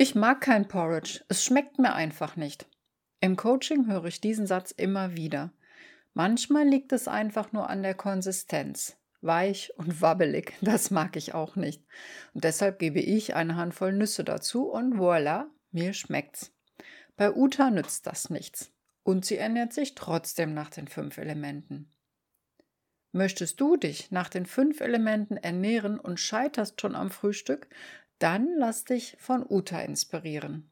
Ich mag kein Porridge, es schmeckt mir einfach nicht. Im Coaching höre ich diesen Satz immer wieder. Manchmal liegt es einfach nur an der Konsistenz. Weich und wabbelig, das mag ich auch nicht. Und deshalb gebe ich eine Handvoll Nüsse dazu und voilà, mir schmeckt's. Bei Uta nützt das nichts. Und sie ernährt sich trotzdem nach den fünf Elementen. Möchtest du dich nach den fünf Elementen ernähren und scheiterst schon am Frühstück, dann lass dich von Uta inspirieren.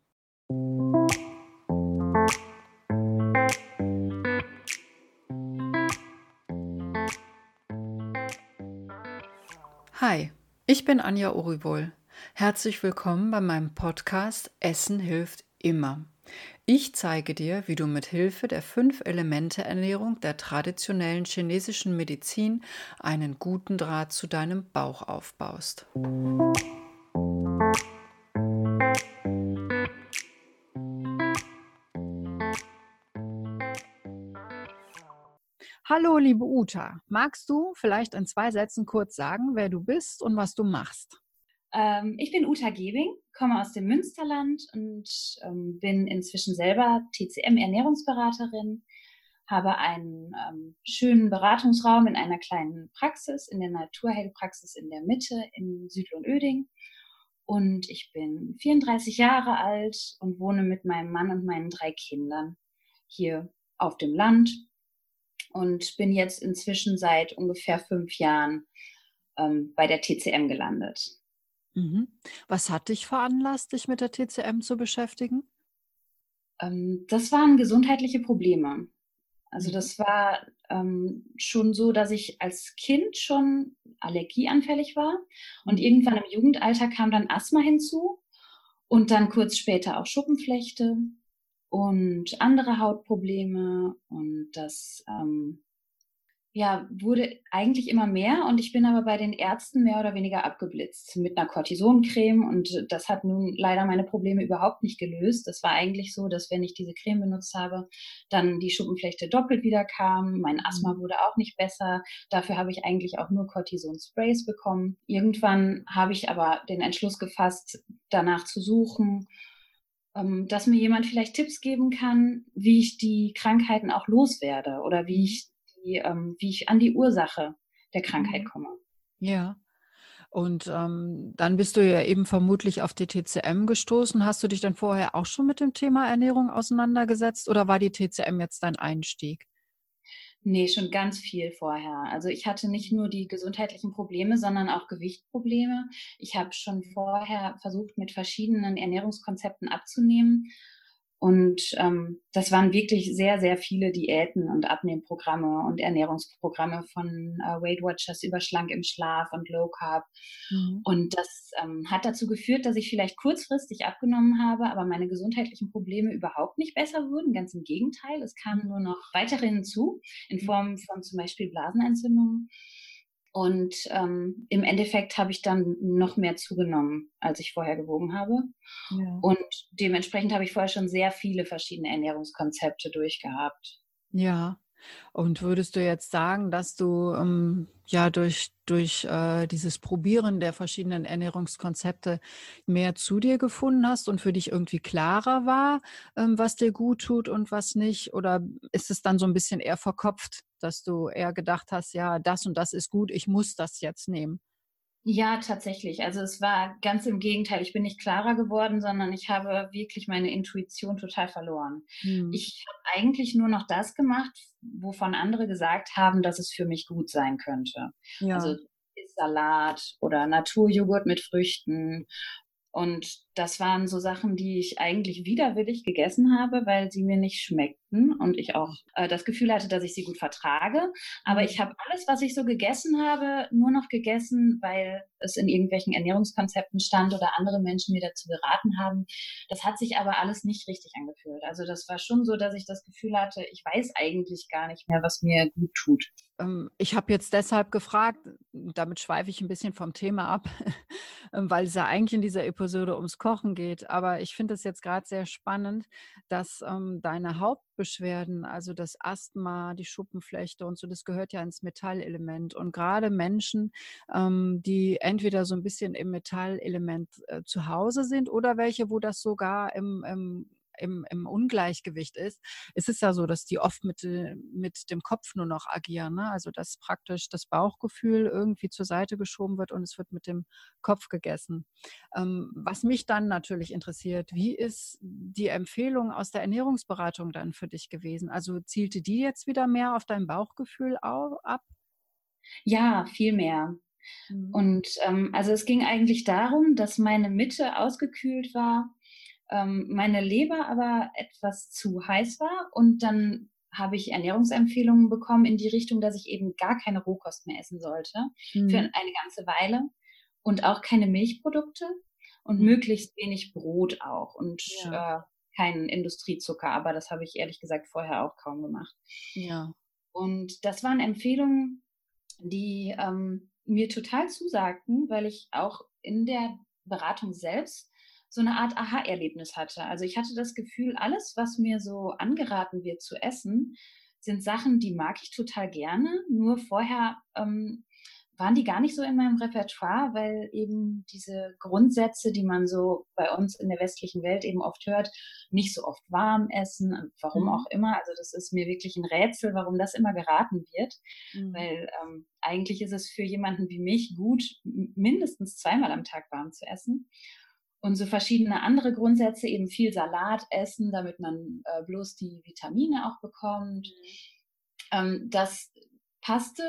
Hi, ich bin Anja Orivol. Herzlich willkommen bei meinem Podcast Essen hilft immer. Ich zeige dir, wie du mit Hilfe der fünf Elemente Ernährung der traditionellen chinesischen Medizin einen guten Draht zu deinem Bauch aufbaust. Liebe Uta. Magst du vielleicht in zwei Sätzen kurz sagen, wer du bist und was du machst? Ähm, ich bin Uta Gebing, komme aus dem Münsterland und ähm, bin inzwischen selber TCM-Ernährungsberaterin, habe einen ähm, schönen Beratungsraum in einer kleinen Praxis, in der Naturheilpraxis in der Mitte in Südlohn-Öding. Und ich bin 34 Jahre alt und wohne mit meinem Mann und meinen drei Kindern hier auf dem Land und bin jetzt inzwischen seit ungefähr fünf Jahren ähm, bei der TCM gelandet. Mhm. Was hat dich veranlasst, dich mit der TCM zu beschäftigen? Ähm, das waren gesundheitliche Probleme. Also mhm. das war ähm, schon so, dass ich als Kind schon allergieanfällig war und mhm. irgendwann im Jugendalter kam dann Asthma hinzu und dann kurz später auch Schuppenflechte und andere Hautprobleme und das ähm, ja, wurde eigentlich immer mehr und ich bin aber bei den Ärzten mehr oder weniger abgeblitzt mit einer Cortisoncreme und das hat nun leider meine Probleme überhaupt nicht gelöst. Das war eigentlich so, dass wenn ich diese Creme benutzt habe, dann die Schuppenflechte doppelt wieder kam, mein Asthma mhm. wurde auch nicht besser. Dafür habe ich eigentlich auch nur Cortison-Sprays bekommen. Irgendwann habe ich aber den Entschluss gefasst, danach zu suchen dass mir jemand vielleicht Tipps geben kann, wie ich die Krankheiten auch loswerde oder wie ich die, ähm, wie ich an die Ursache der Krankheit mhm. komme. Ja. Und ähm, dann bist du ja eben vermutlich auf die TCM gestoßen. Hast du dich dann vorher auch schon mit dem Thema Ernährung auseinandergesetzt oder war die TCM jetzt dein Einstieg? Nee, schon ganz viel vorher. Also ich hatte nicht nur die gesundheitlichen Probleme, sondern auch Gewichtprobleme. Ich habe schon vorher versucht, mit verschiedenen Ernährungskonzepten abzunehmen und ähm, das waren wirklich sehr, sehr viele Diäten und Abnehmprogramme und Ernährungsprogramme von äh, Weight Watchers über Schlank im Schlaf und Low Carb. Mhm. Und das ähm, hat dazu geführt, dass ich vielleicht kurzfristig abgenommen habe, aber meine gesundheitlichen Probleme überhaupt nicht besser wurden. Ganz im Gegenteil, es kamen nur noch weitere hinzu in mhm. Form von zum Beispiel Blasenentzündungen. Und ähm, im Endeffekt habe ich dann noch mehr zugenommen, als ich vorher gewogen habe. Ja. Und dementsprechend habe ich vorher schon sehr viele verschiedene Ernährungskonzepte durchgehabt. Ja. Und würdest du jetzt sagen, dass du ähm, ja durch, durch äh, dieses Probieren der verschiedenen Ernährungskonzepte mehr zu dir gefunden hast und für dich irgendwie klarer war, ähm, was dir gut tut und was nicht? Oder ist es dann so ein bisschen eher verkopft, dass du eher gedacht hast, ja, das und das ist gut, ich muss das jetzt nehmen? Ja, tatsächlich. Also es war ganz im Gegenteil. Ich bin nicht klarer geworden, sondern ich habe wirklich meine Intuition total verloren. Hm. Ich habe eigentlich nur noch das gemacht, wovon andere gesagt haben, dass es für mich gut sein könnte. Ja. Also Salat oder Naturjoghurt mit Früchten und das waren so Sachen, die ich eigentlich widerwillig gegessen habe, weil sie mir nicht schmeckten und ich auch äh, das Gefühl hatte, dass ich sie gut vertrage. Aber mhm. ich habe alles, was ich so gegessen habe, nur noch gegessen, weil es in irgendwelchen Ernährungskonzepten stand oder andere Menschen mir dazu geraten haben. Das hat sich aber alles nicht richtig angefühlt. Also das war schon so, dass ich das Gefühl hatte, ich weiß eigentlich gar nicht mehr, was mir gut tut. Ähm, ich habe jetzt deshalb gefragt, damit schweife ich ein bisschen vom Thema ab, weil es ja eigentlich in dieser Episode Episode ums Kochen geht, aber ich finde es jetzt gerade sehr spannend, dass ähm, deine Hauptbeschwerden, also das Asthma, die Schuppenflechte und so, das gehört ja ins Metallelement. Und gerade Menschen, ähm, die entweder so ein bisschen im Metallelement äh, zu Hause sind oder welche, wo das sogar im, im im, im Ungleichgewicht ist, ist es ja so, dass die oft mit, äh, mit dem Kopf nur noch agieren. Ne? Also dass praktisch das Bauchgefühl irgendwie zur Seite geschoben wird und es wird mit dem Kopf gegessen. Ähm, was mich dann natürlich interessiert, wie ist die Empfehlung aus der Ernährungsberatung dann für dich gewesen? Also zielte die jetzt wieder mehr auf dein Bauchgefühl ab? Ja, viel mehr. Mhm. Und ähm, also es ging eigentlich darum, dass meine Mitte ausgekühlt war ähm, meine Leber aber etwas zu heiß war und dann habe ich Ernährungsempfehlungen bekommen in die Richtung, dass ich eben gar keine Rohkost mehr essen sollte mhm. für eine ganze Weile und auch keine Milchprodukte und mhm. möglichst wenig Brot auch und ja. äh, keinen Industriezucker, aber das habe ich ehrlich gesagt vorher auch kaum gemacht. Ja. Und das waren Empfehlungen, die ähm, mir total zusagten, weil ich auch in der Beratung selbst so eine Art Aha-Erlebnis hatte. Also ich hatte das Gefühl, alles, was mir so angeraten wird zu essen, sind Sachen, die mag ich total gerne. Nur vorher ähm, waren die gar nicht so in meinem Repertoire, weil eben diese Grundsätze, die man so bei uns in der westlichen Welt eben oft hört, nicht so oft warm essen, warum mhm. auch immer. Also das ist mir wirklich ein Rätsel, warum das immer geraten wird, mhm. weil ähm, eigentlich ist es für jemanden wie mich gut, mindestens zweimal am Tag warm zu essen. Und so verschiedene andere Grundsätze, eben viel Salat essen, damit man äh, bloß die Vitamine auch bekommt. Mhm. Ähm, das passte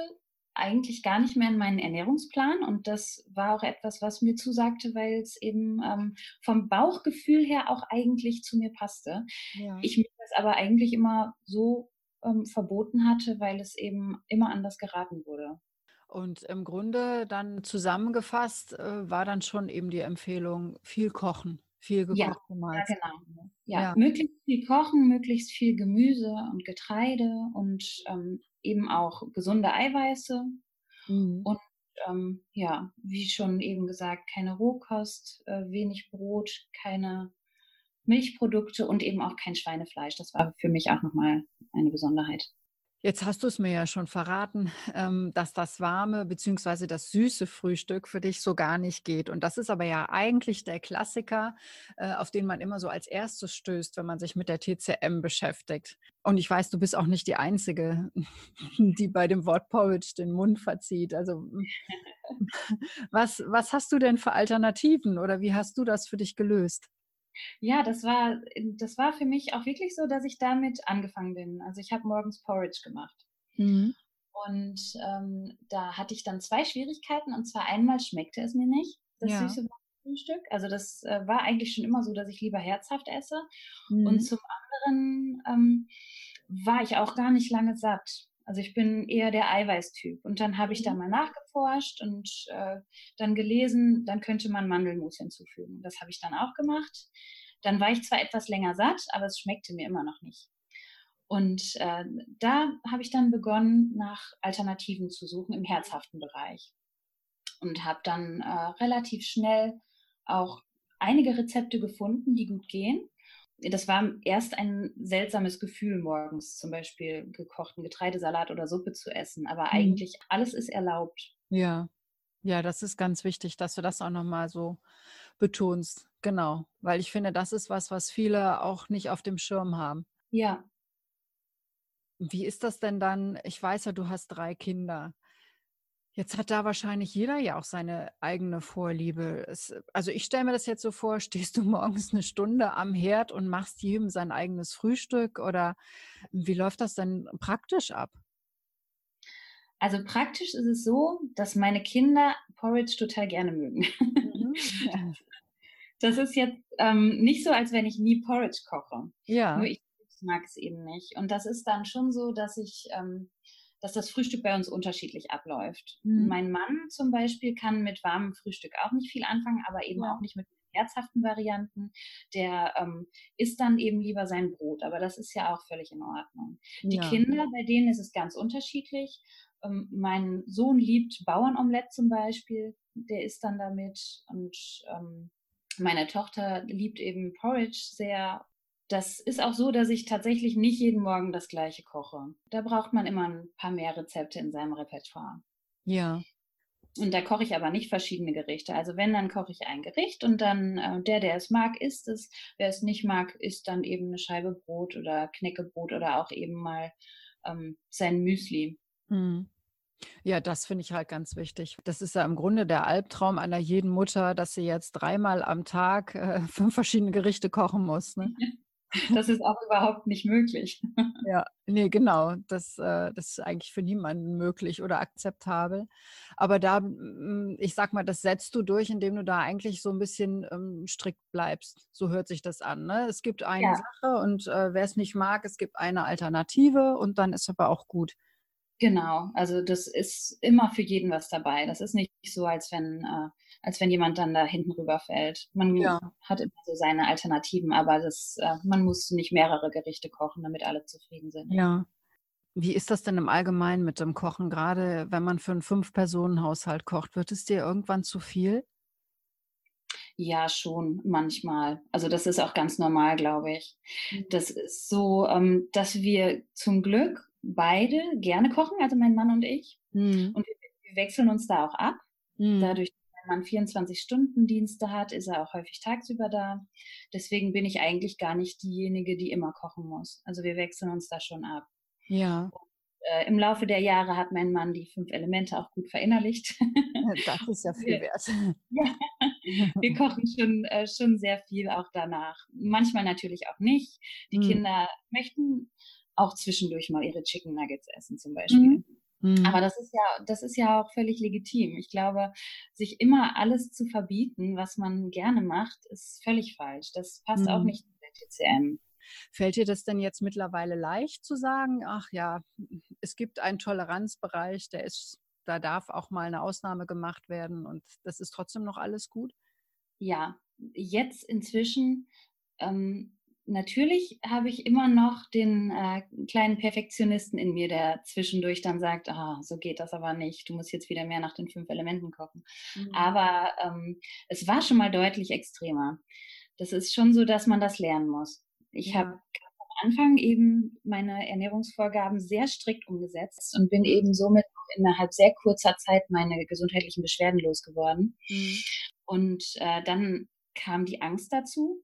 eigentlich gar nicht mehr in meinen Ernährungsplan und das war auch etwas, was mir zusagte, weil es eben ähm, vom Bauchgefühl her auch eigentlich zu mir passte. Ja. Ich mir das aber eigentlich immer so ähm, verboten hatte, weil es eben immer anders geraten wurde. Und im Grunde dann zusammengefasst äh, war dann schon eben die Empfehlung, viel kochen, viel gekochte ja, Mahlzeiten. Ja, genau. Ja, ja, möglichst viel kochen, möglichst viel Gemüse und Getreide und ähm, eben auch gesunde Eiweiße. Mhm. Und ähm, ja, wie schon eben gesagt, keine Rohkost, äh, wenig Brot, keine Milchprodukte und eben auch kein Schweinefleisch. Das war für mich auch nochmal eine Besonderheit. Jetzt hast du es mir ja schon verraten, ähm, dass das warme bzw. das süße Frühstück für dich so gar nicht geht. Und das ist aber ja eigentlich der Klassiker, äh, auf den man immer so als erstes stößt, wenn man sich mit der TCM beschäftigt. Und ich weiß, du bist auch nicht die Einzige, die bei dem Wort Porridge den Mund verzieht. Also was, was hast du denn für Alternativen oder wie hast du das für dich gelöst? Ja, das war, das war für mich auch wirklich so, dass ich damit angefangen bin. Also ich habe morgens Porridge gemacht. Mhm. Und ähm, da hatte ich dann zwei Schwierigkeiten. Und zwar einmal schmeckte es mir nicht, das ja. süße Frühstück. Also das äh, war eigentlich schon immer so, dass ich lieber herzhaft esse. Mhm. Und zum anderen ähm, war ich auch gar nicht lange satt. Also ich bin eher der Eiweißtyp. Und dann habe ich da mhm. mal nachgeforscht und äh, dann gelesen, dann könnte man Mandelmus hinzufügen. Das habe ich dann auch gemacht. Dann war ich zwar etwas länger satt, aber es schmeckte mir immer noch nicht. Und äh, da habe ich dann begonnen, nach Alternativen zu suchen im herzhaften Bereich. Und habe dann äh, relativ schnell auch einige Rezepte gefunden, die gut gehen das war erst ein seltsames Gefühl, morgens zum Beispiel gekochten Getreidesalat oder Suppe zu essen. Aber mhm. eigentlich alles ist erlaubt. Ja, ja, das ist ganz wichtig, dass du das auch nochmal so betonst. Genau, weil ich finde, das ist was, was viele auch nicht auf dem Schirm haben. Ja. Wie ist das denn dann? Ich weiß ja, du hast drei Kinder. Jetzt hat da wahrscheinlich jeder ja auch seine eigene Vorliebe. Es, also ich stelle mir das jetzt so vor, stehst du morgens eine Stunde am Herd und machst jedem sein eigenes Frühstück oder wie läuft das denn praktisch ab? Also praktisch ist es so, dass meine Kinder Porridge total gerne mögen. Mhm. Das ist jetzt ähm, nicht so, als wenn ich nie Porridge koche. Ja. Nur ich mag es eben nicht. Und das ist dann schon so, dass ich ähm, dass das Frühstück bei uns unterschiedlich abläuft. Mhm. Mein Mann zum Beispiel kann mit warmem Frühstück auch nicht viel anfangen, aber eben ja. auch nicht mit herzhaften Varianten. Der ähm, isst dann eben lieber sein Brot, aber das ist ja auch völlig in Ordnung. Die ja. Kinder, bei denen ist es ganz unterschiedlich. Ähm, mein Sohn liebt Bauernomelett zum Beispiel, der isst dann damit und ähm, Meine Tochter liebt eben Porridge sehr. Das ist auch so, dass ich tatsächlich nicht jeden Morgen das gleiche koche. Da braucht man immer ein paar mehr Rezepte in seinem Repertoire. Ja. Und da koche ich aber nicht verschiedene Gerichte. Also wenn, dann koche ich ein Gericht und dann äh, der, der es mag, isst es. Wer es nicht mag, isst dann eben eine Scheibe Brot oder Knäckebrot oder auch eben mal ähm, sein Müsli. Mhm. Ja, das finde ich halt ganz wichtig. Das ist ja im Grunde der Albtraum einer jeden Mutter, dass sie jetzt dreimal am Tag äh, fünf verschiedene Gerichte kochen muss. Ne? Das ist auch überhaupt nicht möglich. Ja, nee, genau. Das, äh, das ist eigentlich für niemanden möglich oder akzeptabel. Aber da, mm, ich sag mal, das setzt du durch, indem du da eigentlich so ein bisschen ähm, strikt bleibst. So hört sich das an. Ne? Es gibt eine ja. Sache und äh, wer es nicht mag, es gibt eine Alternative und dann ist aber auch gut. Genau, also das ist immer für jeden was dabei. Das ist nicht so, als wenn, äh, als wenn jemand dann da hinten rüberfällt. Man ja. hat immer so seine Alternativen, aber das, äh, man muss nicht mehrere Gerichte kochen, damit alle zufrieden sind. Ja. Wie ist das denn im Allgemeinen mit dem Kochen? Gerade wenn man für einen Fünf-Personen-Haushalt kocht, wird es dir irgendwann zu viel? Ja, schon manchmal. Also das ist auch ganz normal, glaube ich. Mhm. Das ist so, ähm, dass wir zum Glück beide gerne kochen, also mein Mann und ich. Mhm. Und wir, wir, wechseln uns da auch ab. Mhm. Dadurch, dass mein Mann 24-Stunden-Dienste hat, ist er auch häufig tagsüber da. Deswegen bin ich eigentlich gar nicht diejenige, die immer kochen muss. Also wir wechseln uns da schon ab. Ja. Und, äh, Im Laufe der Jahre hat mein Mann die fünf Elemente auch gut verinnerlicht. Das ist ja viel wert. Ja, wir kochen schon, äh, schon sehr viel auch danach. Manchmal natürlich auch nicht. Die mhm. Kinder möchten auch zwischendurch mal ihre Chicken Nuggets essen zum Beispiel. Mhm. Aber das ist ja, das ist ja auch völlig legitim. Ich glaube, sich immer alles zu verbieten, was man gerne macht, ist völlig falsch. Das passt mhm. auch nicht in der TCM. Fällt dir das denn jetzt mittlerweile leicht zu sagen, ach ja, es gibt einen Toleranzbereich, der ist, da darf auch mal eine Ausnahme gemacht werden und das ist trotzdem noch alles gut? Ja, jetzt inzwischen ähm, natürlich habe ich immer noch den äh, kleinen Perfektionisten in mir, der zwischendurch dann sagt, ah, so geht das aber nicht, du musst jetzt wieder mehr nach den fünf Elementen kochen. Mhm. Aber ähm, es war schon mal deutlich extremer. Das ist schon so, dass man das lernen muss. Ich habe am Anfang eben meine Ernährungsvorgaben sehr strikt umgesetzt und bin eben somit innerhalb sehr kurzer Zeit meine gesundheitlichen Beschwerden losgeworden. Mhm. Und äh, dann kam die Angst dazu,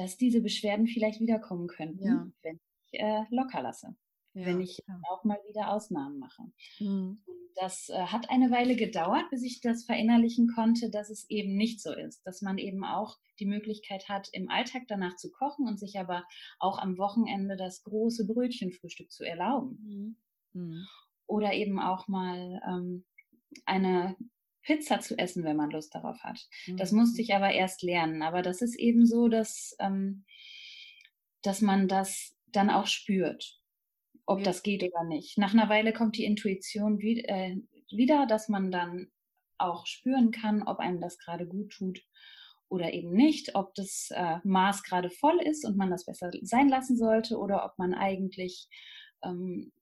dass diese Beschwerden vielleicht wiederkommen könnten, ja. wenn ich äh, locker lasse. Ja, wenn ich auch mal wieder Ausnahmen mache. Mhm. Das äh, hat eine Weile gedauert, bis ich das verinnerlichen konnte, dass es eben nicht so ist, dass man eben auch die Möglichkeit hat, im Alltag danach zu kochen und sich aber auch am Wochenende das große Brötchenfrühstück zu erlauben. Mhm. Mhm. Oder eben auch mal ähm, eine Pizza zu essen, wenn man Lust darauf hat. Mhm. Das musste ich aber erst lernen. Aber das ist eben so, dass, ähm, dass man das dann auch spürt, ob ja. das geht oder nicht. Nach einer Weile kommt die Intuition wie, äh, wieder, dass man dann auch spüren kann, ob einem das gerade gut tut oder eben nicht, ob das äh, Maß gerade voll ist und man das besser sein lassen sollte oder ob man eigentlich ähm,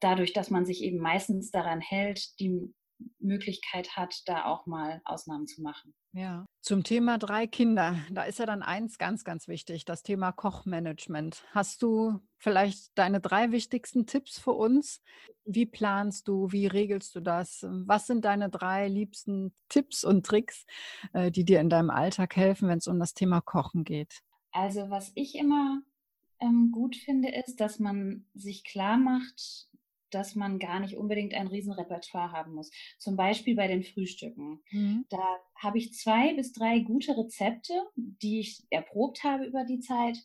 dadurch, dass man sich eben meistens daran hält, die Möglichkeit hat, da auch mal Ausnahmen zu machen. Ja, zum Thema drei Kinder, da ist ja dann eins ganz, ganz wichtig, das Thema Kochmanagement. Hast du vielleicht deine drei wichtigsten Tipps für uns? Wie planst du, wie regelst du das? Was sind deine drei liebsten Tipps und Tricks, äh, die dir in deinem Alltag helfen, wenn es um das Thema Kochen geht? Also was ich immer ähm, gut finde, ist, dass man sich klar macht, dass man gar nicht unbedingt ein Riesenrepertoire haben muss. Zum Beispiel bei den Frühstücken. Mhm. Da habe ich zwei bis drei gute Rezepte, die ich erprobt habe über die Zeit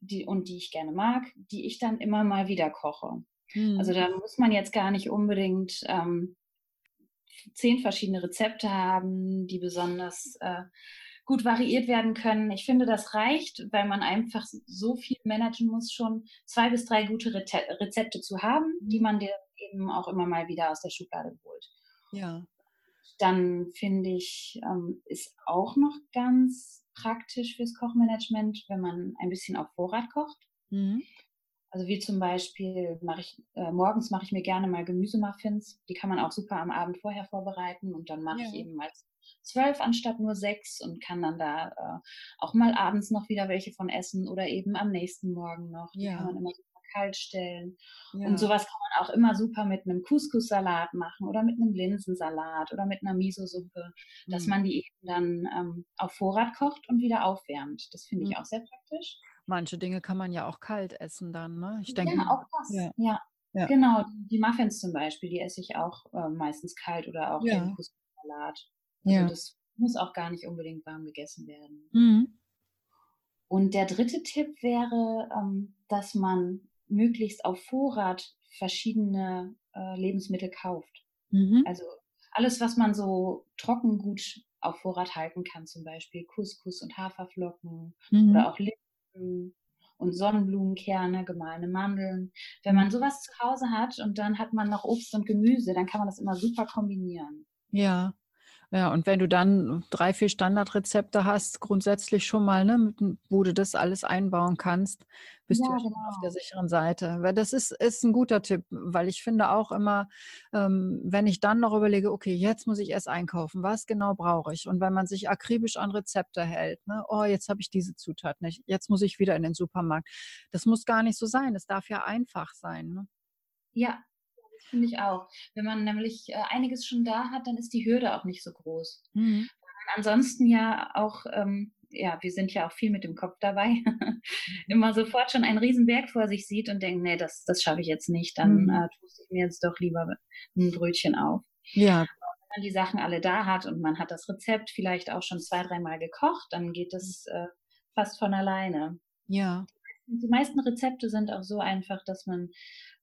die, und die ich gerne mag, die ich dann immer mal wieder koche. Mhm. Also da muss man jetzt gar nicht unbedingt ähm, zehn verschiedene Rezepte haben, die besonders äh, gut variiert werden können. Ich finde, das reicht, weil man einfach so viel managen muss, schon zwei bis drei gute Rezepte zu haben, die mhm. man dir eben auch immer mal wieder aus der Schublade holt. Ja. Dann finde ich, ähm, ist auch noch ganz praktisch fürs Kochmanagement, wenn man ein bisschen auf Vorrat kocht. Mhm. Also wie zum Beispiel mache ich äh, morgens mache ich mir gerne mal Gemüsemuffins. Die kann man auch super am Abend vorher vorbereiten und dann mache ja. ich eben als zwölf anstatt nur sechs und kann dann da äh, auch mal abends noch wieder welche von essen oder eben am nächsten Morgen noch. Die Ja. kann man immer super kalt stellen. Ja. Und sowas kann man auch immer super mit einem Couscous-Salat machen oder mit einem Linsensalat oder mit einer Miso-Suppe, dass Mhm. man die eben dann ähm, auf Vorrat kocht und wieder aufwärmt. Das finde ich Mhm. auch sehr praktisch. Manche Dinge kann man ja auch kalt essen dann, ne? Ich denke, Ja, auch das. ja. Ja. Ja. Genau, die Muffins zum Beispiel, die esse ich auch äh, meistens kalt oder auch Ja. den Also Ja. das muss auch gar nicht unbedingt warm gegessen werden. Mhm. Und der dritte Tipp wäre, ähm, dass man möglichst auf Vorrat verschiedene äh, Lebensmittel kauft. Mhm. Also alles, was man so trocken gut auf Vorrat halten kann, zum Beispiel Couscous und Haferflocken Mhm. oder auch Linsen und Sonnenblumenkerne, gemahlene Mandeln. Wenn man sowas zu Hause hat und dann hat man noch Obst und Gemüse, dann kann man das immer super kombinieren. Ja. Ja, und wenn du dann drei, vier Standardrezepte hast, grundsätzlich schon mal, ne, wo du das alles einbauen kannst, bist du Ja, ja schon auf der genau. sicheren Seite. Weil das ist, ist ein guter Tipp, weil ich finde auch immer, ähm, wenn ich dann noch überlege, okay, jetzt muss ich erst einkaufen, was genau brauche ich? Und wenn man sich akribisch an Rezepte hält, ne, oh, jetzt habe ich diese Zutat nicht, jetzt muss ich wieder in den Supermarkt. Das muss gar nicht so sein. Es darf ja einfach sein. Ne? Ja, das finde ich auch. Wenn man nämlich äh, einiges schon da hat, dann ist die Hürde auch nicht so groß. Mhm. ansonsten ja auch, ähm, ja, wir sind ja auch viel mit dem Kopf dabei, immer sofort schon einen Riesenberg vor sich sieht und denkt, nee, das, das schaffe ich jetzt nicht, dann Mhm. äh, tue ich mir jetzt doch lieber ein Brötchen auf. Ja, Wenn man die Sachen alle da hat und man hat das Rezept vielleicht auch schon zwei, dreimal gekocht, dann geht das äh, fast von alleine. ja. Die meisten Rezepte sind auch so einfach, dass man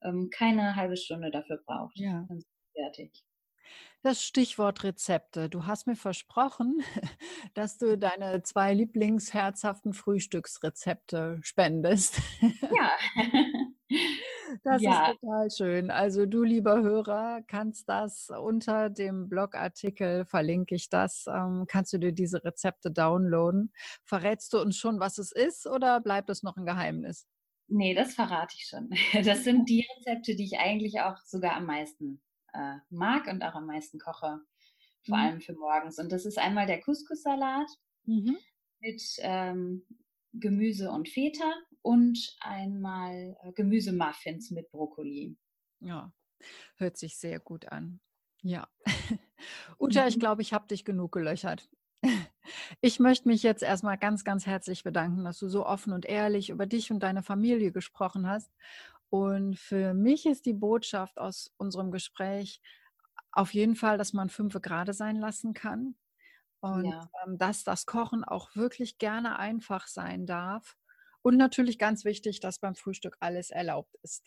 ähm, keine halbe Stunde dafür braucht. Ja. Dann fertig. Das Stichwort Rezepte. Du hast mir versprochen, dass du deine zwei Lieblingsherzhaften Frühstücksrezepte spendest. Ja. Das Ja. ist total schön. Also du, lieber Hörer, kannst das unter dem Blogartikel, verlinke ich das, ähm, kannst du dir diese Rezepte downloaden. Verrätst du uns schon, was es ist oder bleibt es noch ein Geheimnis? Nee, das verrate ich schon. Das sind die Rezepte, die ich eigentlich auch sogar am meisten äh, mag und auch am meisten koche, vor Mhm. allem für morgens. Und das ist einmal der Couscous-Salat Mhm. mit ähm, Gemüse und Feta und einmal äh, Gemüsemuffins mit Brokkoli. Ja, hört sich sehr gut an. Ja. Uta, ich Mhm. glaube, ich habe dich genug gelöchert. Ich möchte mich jetzt erstmal ganz, ganz herzlich bedanken, dass du so offen und ehrlich über dich und deine Familie gesprochen hast. Und für mich ist die Botschaft aus unserem Gespräch auf jeden Fall, dass man fünfe gerade sein lassen kann und Ja. ähm, dass das Kochen auch wirklich gerne einfach sein darf. Und natürlich ganz wichtig, dass beim Frühstück alles erlaubt ist.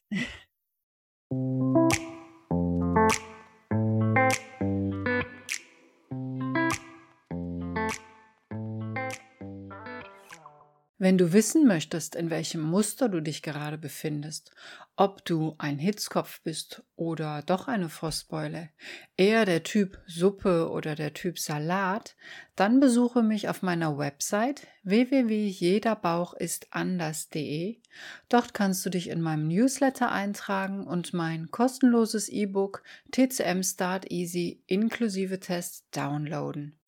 Wenn du wissen möchtest, in welchem Muster du dich gerade befindest, ob du ein Hitzkopf bist oder doch eine Frostbeule, eher der Typ Suppe oder der Typ Salat, dann besuche mich auf meiner Website www.jederbauchistanders.de. Dort kannst du dich in meinem Newsletter eintragen und mein kostenloses E-Book TCM Start Easy inklusive Test downloaden.